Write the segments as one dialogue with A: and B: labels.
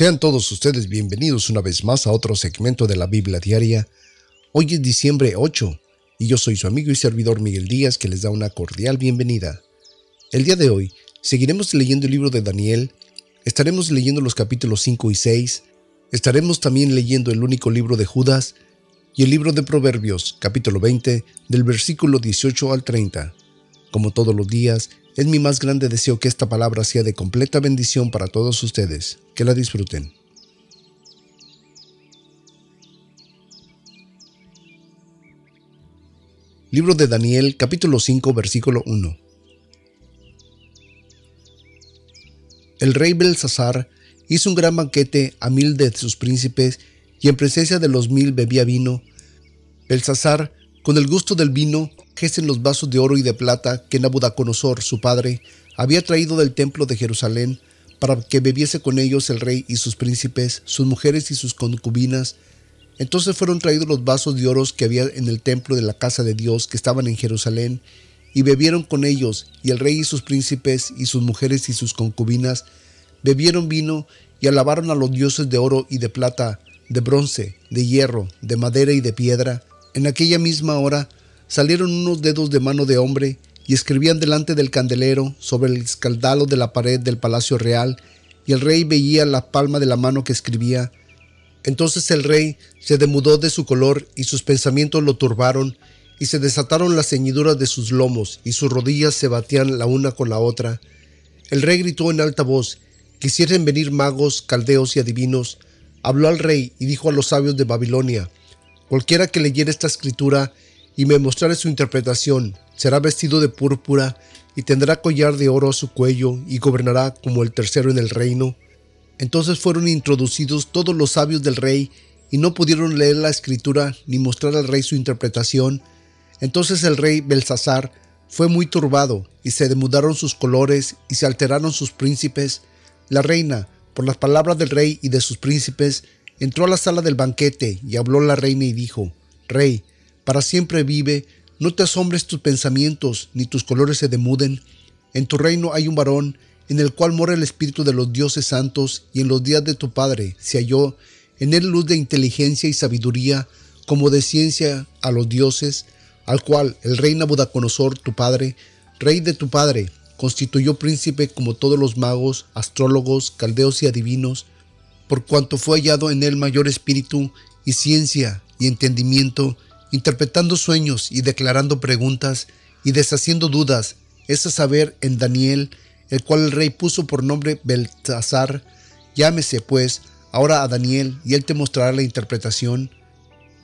A: Sean todos ustedes bienvenidos una vez más a otro segmento de la Biblia Diaria. Hoy es diciembre 8 y yo soy su amigo y servidor Miguel Díaz que les da una cordial bienvenida. El día de hoy seguiremos leyendo el libro de Daniel, estaremos leyendo los capítulos 5 y 6, estaremos también leyendo el único libro de Judas y el libro de Proverbios, capítulo 20, del versículo 18 al 30. Como todos los días, es mi más grande deseo que esta palabra sea de completa bendición para todos ustedes. Que la disfruten. Libro de Daniel, capítulo 5, versículo 1. El rey Belsasar hizo un gran banquete a mil de sus príncipes y en presencia de los mil bebía vino. Belsasar, con el gusto del vino, en los vasos de oro y de plata que Nabucodonosor, su padre, había traído del templo de Jerusalén para que bebiese con ellos el rey y sus príncipes, sus mujeres y sus concubinas. Entonces fueron traídos los vasos de oro que había en el templo de la casa de Dios que estaban en Jerusalén, y bebieron con ellos, y el rey y sus príncipes y sus mujeres y sus concubinas bebieron vino y alabaron a los dioses de oro y de plata, de bronce, de hierro, de madera y de piedra. En aquella misma hora salieron unos dedos de mano de hombre y escribían delante del candelero sobre el escaldalo de la pared del palacio real, y el rey veía la palma de la mano que escribía. Entonces el rey se demudó de su color y sus pensamientos lo turbaron, y se desataron las ceñiduras de sus lomos, y sus rodillas se batían la una con la otra. El rey gritó en alta voz, quisieren venir magos, caldeos y adivinos. Habló al rey y dijo a los sabios de Babilonia, cualquiera que leyera esta escritura y me mostraré su interpretación. Será vestido de púrpura y tendrá collar de oro a su cuello y gobernará como el tercero en el reino. Entonces fueron introducidos todos los sabios del rey y no pudieron leer la escritura ni mostrar al rey su interpretación. Entonces el rey Belsasar fue muy turbado y se demudaron sus colores y se alteraron sus príncipes. La reina, por las palabras del rey y de sus príncipes, entró a la sala del banquete y habló la reina y dijo, Rey, para siempre vive, no te asombres tus pensamientos, ni tus colores se demuden. En tu reino hay un varón, en el cual mora el espíritu de los dioses santos, y en los días de tu padre se halló. En él luz de inteligencia y sabiduría, como de ciencia a los dioses, al cual el rey Nabucodonosor, tu padre, rey de tu padre, constituyó príncipe como todos los magos, astrólogos, caldeos y adivinos, por cuanto fue hallado en él mayor espíritu y ciencia y entendimiento, interpretando sueños y declarando preguntas y deshaciendo dudas, es a saber en Daniel, el cual el rey puso por nombre Beltasar. Llámese, pues, ahora a Daniel, y él te mostrará la interpretación.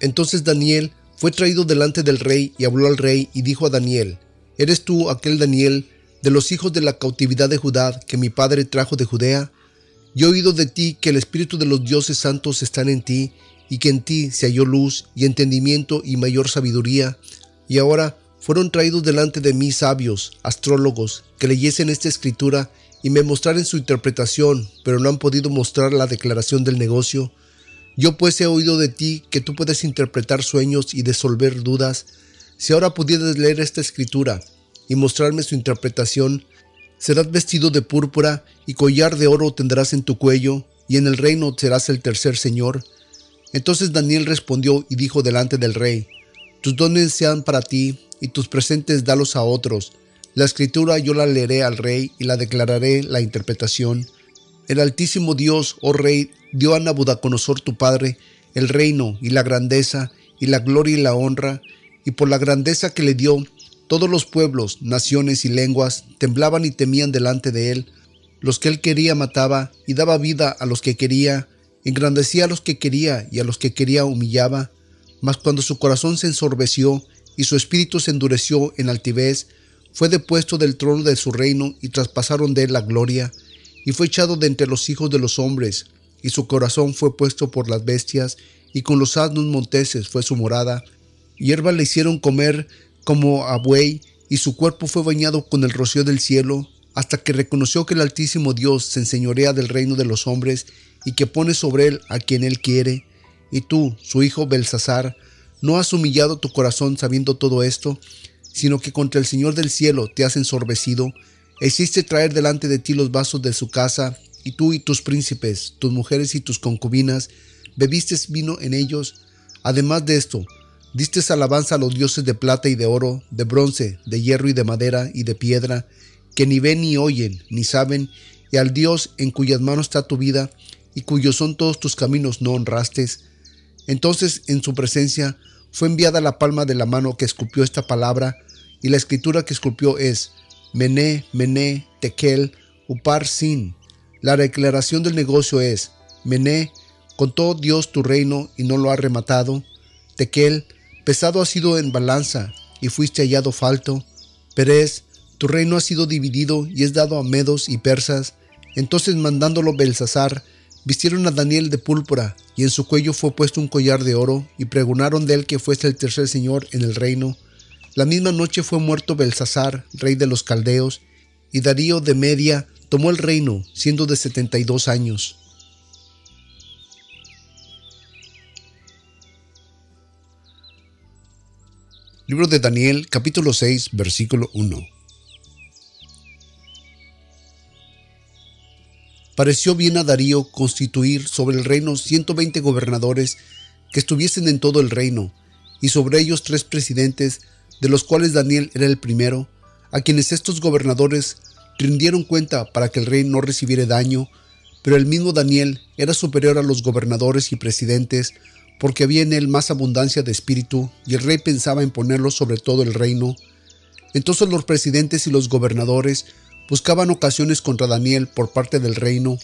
A: Entonces Daniel fue traído delante del rey y habló al rey y dijo a Daniel, ¿Eres tú aquel Daniel de los hijos de la cautividad de Judá que mi padre trajo de Judea? Yo he oído de ti que el espíritu de los dioses santos está en ti y que en ti se halló luz y entendimiento y mayor sabiduría. Y ahora fueron traídos delante de mí sabios, astrólogos, que leyesen esta escritura y me mostraren su interpretación, pero no han podido mostrar la declaración del negocio. Yo pues he oído de ti que tú puedes interpretar sueños y resolver dudas. Si ahora pudieras leer esta escritura y mostrarme su interpretación, serás vestido de púrpura y collar de oro tendrás en tu cuello, y en el reino serás el tercer señor. Entonces Daniel respondió y dijo delante del rey, Tus dones sean para ti y tus presentes dalos a otros. La escritura yo la leeré al rey y la declararé la interpretación. El Altísimo Dios, oh rey, dio a Nabucodonosor tu padre el reino y la grandeza y la gloria y la honra, y por la grandeza que le dio, todos los pueblos, naciones y lenguas temblaban y temían delante de él. Los que él quería mataba y daba vida a los que quería, Engrandecía a los que quería y a los que quería humillaba, mas cuando su corazón se ensorbeció y su espíritu se endureció en altivez, fue depuesto del trono de su reino y traspasaron de él la gloria, y fue echado de entre los hijos de los hombres, y su corazón fue puesto por las bestias, y con los asnos monteses fue su morada. Hierba le hicieron comer como a buey, y su cuerpo fue bañado con el rocío del cielo, hasta que reconoció que el Altísimo Dios se enseñorea del reino de los hombres y que pone sobre él a quien él quiere. Y tú, su hijo Belsasar, no has humillado tu corazón sabiendo todo esto, sino que contra el Señor del cielo te has ensorbecido, hiciste traer delante de ti los vasos de su casa y tú y tus príncipes, tus mujeres y tus concubinas, bebiste vino en ellos. Además de esto, diste alabanza a los dioses de plata y de oro, de bronce, de hierro y de madera y de piedra, que ni ven ni oyen, ni saben, y al Dios en cuyas manos está tu vida, y cuyos son todos tus caminos no honrastes. Entonces en su presencia fue enviada la palma de la mano que esculpió esta palabra, y la escritura que esculpió es Mené, Mené, Tekel, Upar Sin. La declaración del negocio es Mené, contó Dios tu reino y no lo ha rematado. Tekel, pesado ha sido en balanza y fuiste hallado falto. Perez, tu reino ha sido dividido y es dado a medos y persas. Entonces mandándolo Belsasar, vistieron a Daniel de púrpura, y en su cuello fue puesto un collar de oro, y pregonaron de él que fuese el tercer señor en el reino. La misma noche fue muerto Belsasar, rey de los caldeos, y Darío de Media tomó el reino, siendo de setenta y dos años. Libro de Daniel, capítulo 6, versículo 1. Pareció bien a Darío constituir sobre el reino 120 gobernadores que estuviesen en todo el reino, y sobre ellos tres presidentes, de los cuales Daniel era el primero, a quienes estos gobernadores rindieron cuenta para que el rey no recibiera daño, pero el mismo Daniel era superior a los gobernadores y presidentes, porque había en él más abundancia de espíritu, y el rey pensaba en ponerlo sobre todo el reino. Entonces los presidentes y los gobernadores buscaban ocasiones contra Daniel por parte del reino,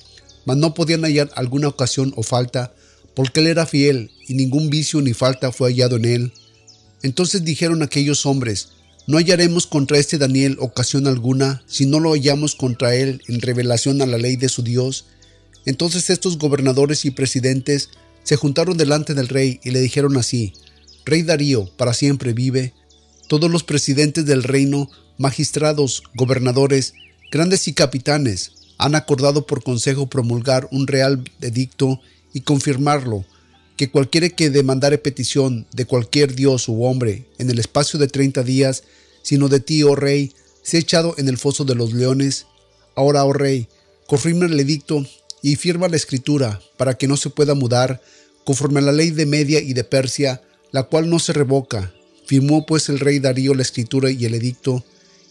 A: mas no podían hallar alguna ocasión o falta, porque él era fiel, y ningún vicio ni falta fue hallado en él. Entonces dijeron aquellos hombres, no hallaremos contra este Daniel ocasión alguna, si no lo hallamos contra él en revelación a la ley de su Dios. Entonces estos gobernadores y presidentes se juntaron delante del rey y le dijeron así, Rey Darío, para siempre vive. Todos los presidentes del reino, magistrados, gobernadores, grandes y capitanes, han acordado por consejo promulgar un real edicto y confirmarlo, que cualquiera que demandare petición de cualquier dios u hombre en el espacio de treinta días, sino de ti, oh rey, sea echado en el foso de los leones. Ahora, oh rey, confirma el edicto y firma la escritura para que no se pueda mudar conforme a la ley de Media y de Persia, la cual no se revoca. Firmó pues el rey Darío la escritura y el edicto,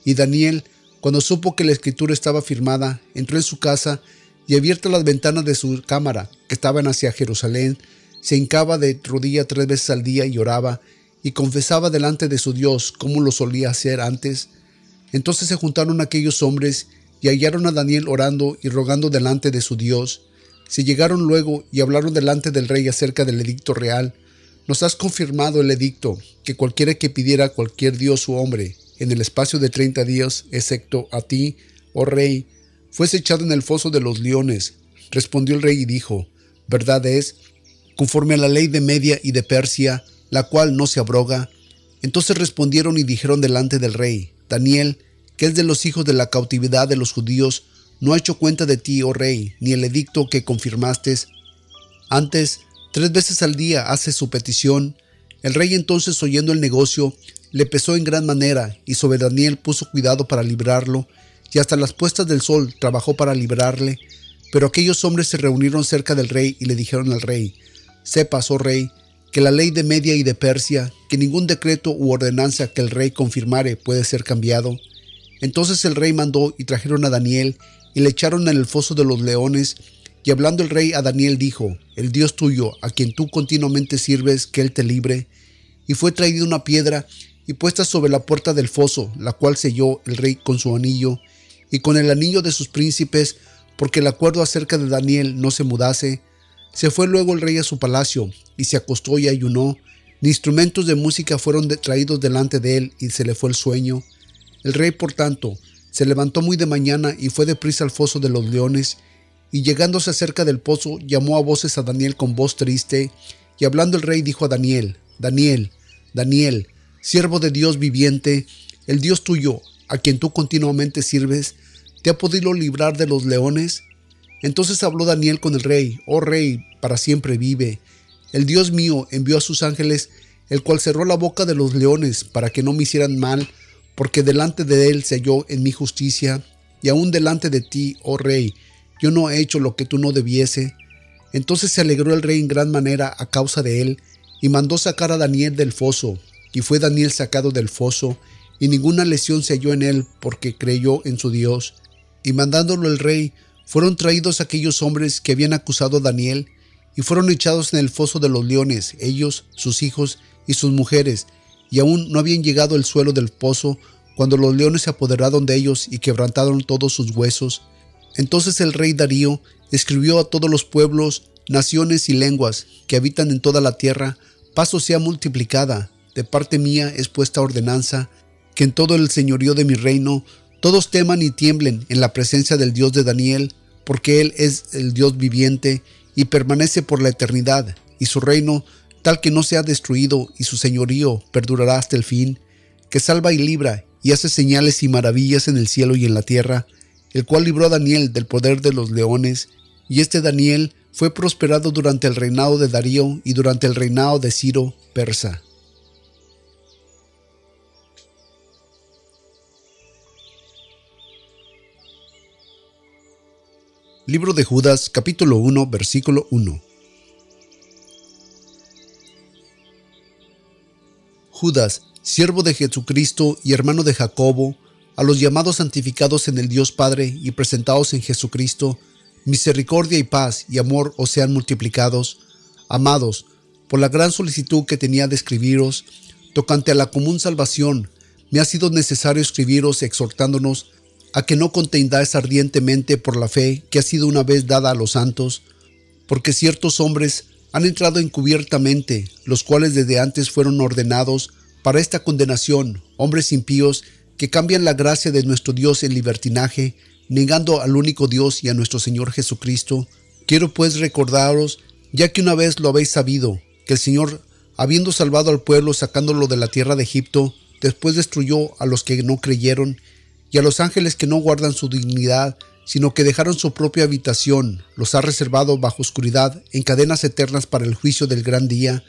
A: y Daniel, cuando supo que la escritura estaba firmada, entró en su casa y abiertas las ventanas de su cámara, que estaban hacia Jerusalén, se hincaba de rodilla tres veces al día y oraba, y confesaba delante de su Dios como lo solía hacer antes. Entonces se juntaron aquellos hombres y hallaron a Daniel orando y rogando delante de su Dios. Se llegaron luego y hablaron delante del rey acerca del edicto real. Nos has confirmado el edicto, que cualquiera que pidiera a cualquier dios u hombre en el espacio de treinta días, excepto a ti, oh rey, fuese echado en el foso de los leones. Respondió el rey y dijo, verdad es, conforme a la ley de Media y de Persia, la cual no se abroga. Entonces respondieron y dijeron delante del rey, Daniel, que es de los hijos de la cautividad de los judíos, no ha hecho cuenta de ti, oh rey, ni el edicto que confirmaste. Antes, tres veces al día hace su petición. El rey entonces, oyendo el negocio, le pesó en gran manera, y sobre Daniel puso cuidado para librarlo, y hasta las puestas del sol trabajó para librarle. Pero aquellos hombres se reunieron cerca del rey y le dijeron al rey, Sepas, oh rey, que la ley de Media y de Persia, que ningún decreto u ordenanza que el rey confirmare puede ser cambiado. Entonces el rey mandó y trajeron a Daniel y le echaron en el foso de los leones, y hablando el rey a Daniel dijo, El Dios tuyo, a quien tú continuamente sirves, que él te libre. Y fue traída una piedra y puesta sobre la puerta del foso, la cual selló el rey con su anillo, y con el anillo de sus príncipes, porque el acuerdo acerca de Daniel no se mudase. Se fue luego el rey a su palacio, y se acostó y ayunó. Ni instrumentos de música fueron traídos delante de él, y se le fue el sueño. El rey, por tanto, se levantó muy de mañana y fue deprisa al foso de los leones, y llegándose cerca del pozo, llamó a voces a Daniel con voz triste, y hablando el rey dijo a Daniel, Daniel, Daniel, siervo de Dios viviente, el Dios tuyo, a quien tú continuamente sirves, ¿te ha podido librar de los leones? Entonces habló Daniel con el rey, oh rey, para siempre vive. El Dios mío envió a sus ángeles, el cual cerró la boca de los leones para que no me hicieran mal, porque delante de él se halló en mi justicia, y aún delante de ti, oh rey, yo no he hecho lo que tú no debiese. Entonces se alegró el rey en gran manera a causa de él, y mandó sacar a Daniel del foso, y fue Daniel sacado del foso, y ninguna lesión se halló en él, porque creyó en su Dios. Y mandándolo el rey, fueron traídos aquellos hombres que habían acusado a Daniel, y fueron echados en el foso de los leones, ellos, sus hijos y sus mujeres, y aún no habían llegado al suelo del pozo, cuando los leones se apoderaron de ellos y quebrantaron todos sus huesos. Entonces el rey Darío escribió a todos los pueblos, naciones y lenguas que habitan en toda la tierra, paso sea multiplicada, de parte mía es puesta ordenanza, que en todo el señorío de mi reino todos teman y tiemblen en la presencia del Dios de Daniel, porque Él es el Dios viviente y permanece por la eternidad, y su reino tal que no sea destruido, y su señorío perdurará hasta el fin, que salva y libra y hace señales y maravillas en el cielo y en la tierra, el cual libró a Daniel del poder de los leones, y este Daniel fue prosperado durante el reinado de Darío y durante el reinado de Ciro, persa. Libro de Judas, capítulo 1, versículo 1. Judas, siervo de Jesucristo y hermano de Jacobo, a los llamados santificados en el Dios Padre y presentados en Jesucristo, misericordia y paz y amor os sean multiplicados. Amados, por la gran solicitud que tenía de escribiros, tocante a la común salvación, me ha sido necesario escribiros exhortándonos a que no contendáis ardientemente por la fe que ha sido una vez dada a los santos, porque ciertos hombres han entrado encubiertamente, los cuales desde antes fueron ordenados para esta condenación, hombres impíos que cambian la gracia de nuestro Dios en libertinaje, negando al único Dios y a nuestro Señor Jesucristo. Quiero pues recordaros, ya que una vez lo habéis sabido, que el Señor, habiendo salvado al pueblo sacándolo de la tierra de Egipto, después destruyó a los que no creyeron y a los ángeles que no guardan su dignidad, sino que dejaron su propia habitación, los ha reservado bajo oscuridad en cadenas eternas para el juicio del gran día,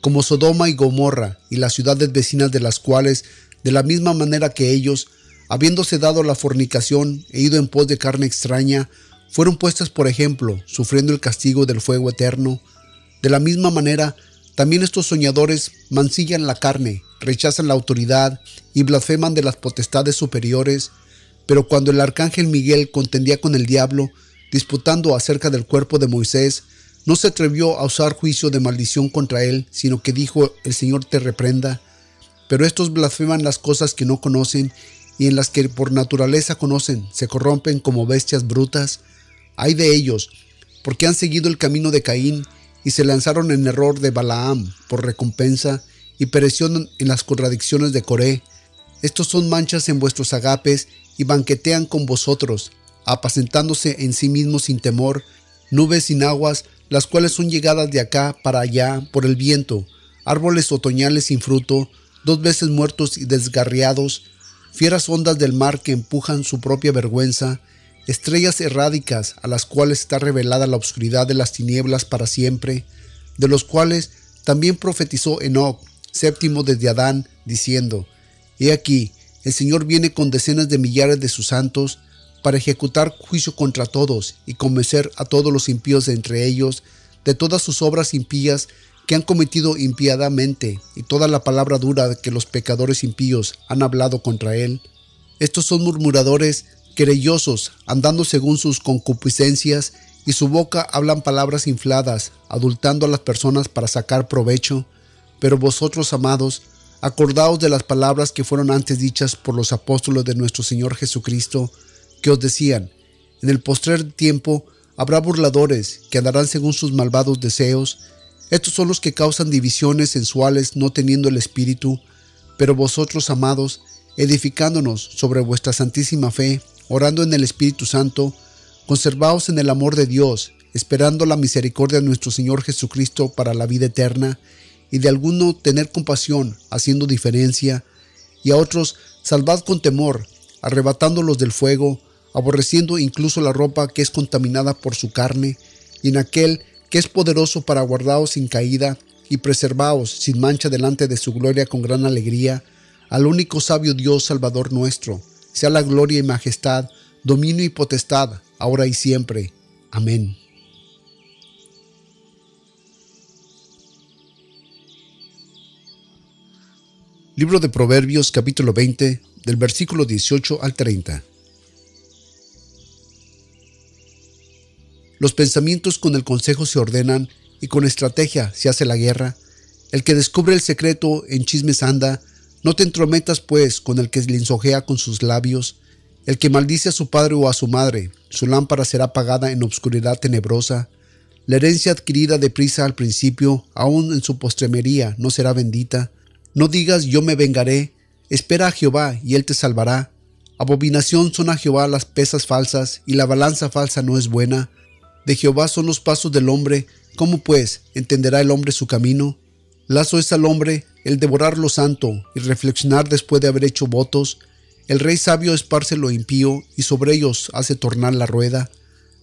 A: como Sodoma y Gomorra y las ciudades vecinas de las cuales, de la misma manera que ellos, habiéndose dado la fornicación e ido en pos de carne extraña, fueron puestas por ejemplo, sufriendo el castigo del fuego eterno. De la misma manera, también estos soñadores mancillan la carne, rechazan la autoridad y blasfeman de las potestades superiores, pero cuando el arcángel Miguel contendía con el diablo, disputando acerca del cuerpo de Moisés, no se atrevió a usar juicio de maldición contra él, sino que dijo, el Señor te reprenda. Pero estos blasfeman las cosas que no conocen y en las que por naturaleza conocen, se corrompen como bestias brutas. Hay de ellos, porque han seguido el camino de Caín y se lanzaron en error de Balaam por recompensa y perecieron en las contradicciones de Coré. Estos son manchas en vuestros agapes y banquetean con vosotros, apacentándose en sí mismos sin temor, nubes sin aguas, las cuales son llegadas de acá para allá por el viento, árboles otoñales sin fruto, dos veces muertos y desgarriados, fieras ondas del mar que empujan su propia vergüenza, estrellas errádicas a las cuales está revelada la oscuridad de las tinieblas para siempre, de los cuales también profetizó Enoch, séptimo desde Adán, diciendo, He aquí, el Señor viene con decenas de millares de sus santos para ejecutar juicio contra todos y convencer a todos los impíos de entre ellos de todas sus obras impías que han cometido impiadamente y toda la palabra dura que los pecadores impíos han hablado contra él. Estos son murmuradores, querellosos, andando según sus concupiscencias, y su boca hablan palabras infladas, adultando a las personas para sacar provecho. Pero vosotros, amados, Acordaos de las palabras que fueron antes dichas por los apóstoles de nuestro Señor Jesucristo, que os decían, en el postrer tiempo habrá burladores que andarán según sus malvados deseos. Estos son los que causan divisiones sensuales no teniendo el Espíritu, pero vosotros, amados, edificándonos sobre vuestra santísima fe, orando en el Espíritu Santo, conservaos en el amor de Dios, esperando la misericordia de nuestro Señor Jesucristo para la vida eterna, y de alguno tener compasión, haciendo diferencia, y a otros salvad con temor, arrebatándolos del fuego, aborreciendo incluso la ropa que es contaminada por su carne, y en aquel que es poderoso para guardaros sin caída y preservaos sin mancha delante de su gloria con gran alegría, al único sabio Dios Salvador nuestro, sea la gloria y majestad, dominio y potestad, ahora y siempre. Amén. Libro de Proverbios capítulo 20 del versículo 18 al 30. Los pensamientos con el consejo se ordenan y con estrategia se hace la guerra. El que descubre el secreto en chismes anda, no te entrometas pues con el que linsojea con sus labios, el que maldice a su padre o a su madre, su lámpara será apagada en obscuridad tenebrosa. La herencia adquirida de prisa al principio, aún en su postremería, no será bendita. No digas yo me vengaré, espera a Jehová y él te salvará. Abominación son a Jehová las pesas falsas, y la balanza falsa no es buena. De Jehová son los pasos del hombre, ¿cómo pues entenderá el hombre su camino? Lazo es al hombre el devorar lo santo y reflexionar después de haber hecho votos. El rey sabio esparce lo impío y sobre ellos hace tornar la rueda.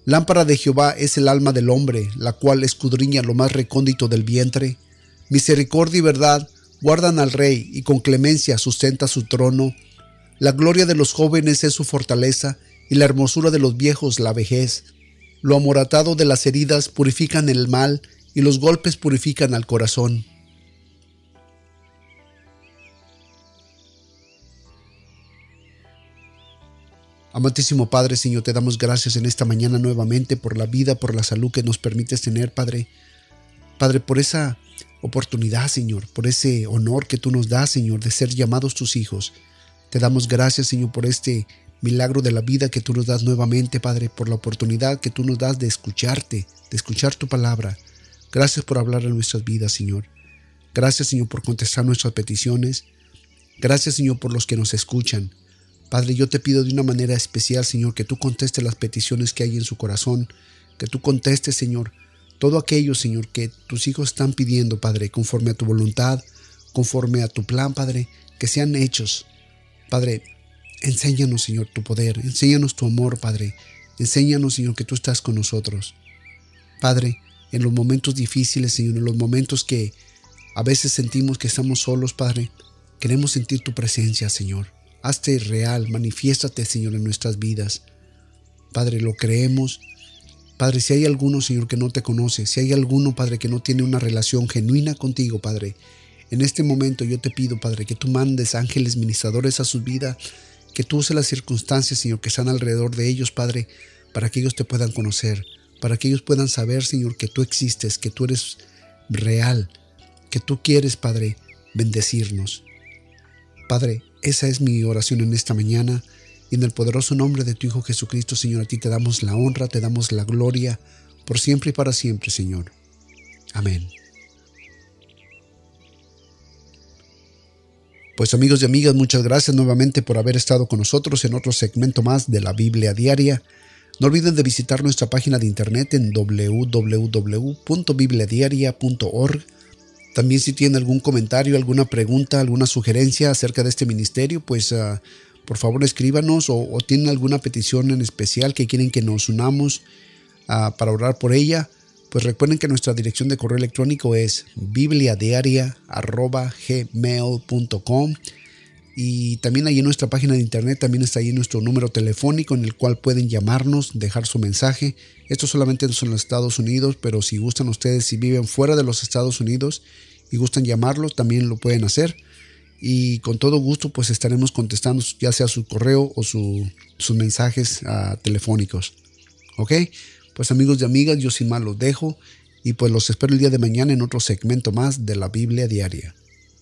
A: Lámpara de Jehová es el alma del hombre, la cual escudriña lo más recóndito del vientre. Misericordia y verdad guardan al rey y con clemencia sustenta su trono. La gloria de los jóvenes es su fortaleza y la hermosura de los viejos la vejez. Lo amoratado de las heridas purifican el mal y los golpes purifican al corazón. Amantísimo Padre, Señor, te damos gracias en esta mañana nuevamente por la vida, por la salud que nos permites tener, Padre. Padre, por esa oportunidad, Señor, por ese honor que tú nos das, Señor, de ser llamados tus hijos. Te damos gracias, Señor, por este milagro de la vida que tú nos das nuevamente, Padre, por la oportunidad que tú nos das de escucharte, de escuchar tu palabra. Gracias por hablar en nuestras vidas, Señor. Gracias, Señor, por contestar nuestras peticiones. Gracias, Señor, por los que nos escuchan. Padre, yo te pido de una manera especial, Señor, que tú contestes las peticiones que hay en su corazón, que tú contestes, Señor, todo aquello, Señor, que tus hijos están pidiendo, Padre, conforme a tu voluntad, conforme a tu plan, Padre, que sean hechos. Padre, enséñanos, Señor, tu poder, enséñanos tu amor, Padre, enséñanos, Señor, que tú estás con nosotros. Padre, en los momentos difíciles, Señor, en los momentos que a veces sentimos que estamos solos, Padre, queremos sentir tu presencia, Señor. Hazte real, manifiéstate, Señor, en nuestras vidas. Padre, lo creemos. Padre, si hay alguno, Señor, que no te conoce, si hay alguno, Padre, que no tiene una relación genuina contigo, Padre, en este momento yo te pido, Padre, que tú mandes ángeles ministradores a su vida, que tú uses las circunstancias, Señor, que están alrededor de ellos, Padre, para que ellos te puedan conocer, para que ellos puedan saber, Señor, que tú existes, que tú eres real, que tú quieres, Padre, bendecirnos. Padre, esa es mi oración en esta mañana. Y en el poderoso nombre de tu Hijo Jesucristo, Señor, a ti te damos la honra, te damos la gloria, por siempre y para siempre, Señor. Amén. Pues amigos y amigas, muchas gracias nuevamente por haber estado con nosotros en otro segmento más de la Biblia Diaria. No olviden de visitar nuestra página de internet en www.bibliadiaria.org también si tienen algún comentario, alguna pregunta, alguna sugerencia acerca de este ministerio, pues ah, por favor escríbanos o, tienen alguna petición en especial que quieren que nos unamos ah, para orar por ella. Pues recuerden que nuestra dirección de correo electrónico es bibliadiaria.gmail.com y también ahí en nuestra página de internet también está ahí nuestro número telefónico en el cual pueden llamarnos, dejar su mensaje. Esto solamente son los Estados Unidos, pero si gustan ustedes, si viven fuera de los Estados Unidos y gustan llamarlos, también lo pueden hacer. Y con todo gusto pues estaremos contestando ya sea su correo o sus mensajes ah, telefónicos. ¿Ok? Pues amigos y amigas, yo sin más los dejo y pues los espero el día de mañana en otro segmento más de la Biblia Diaria.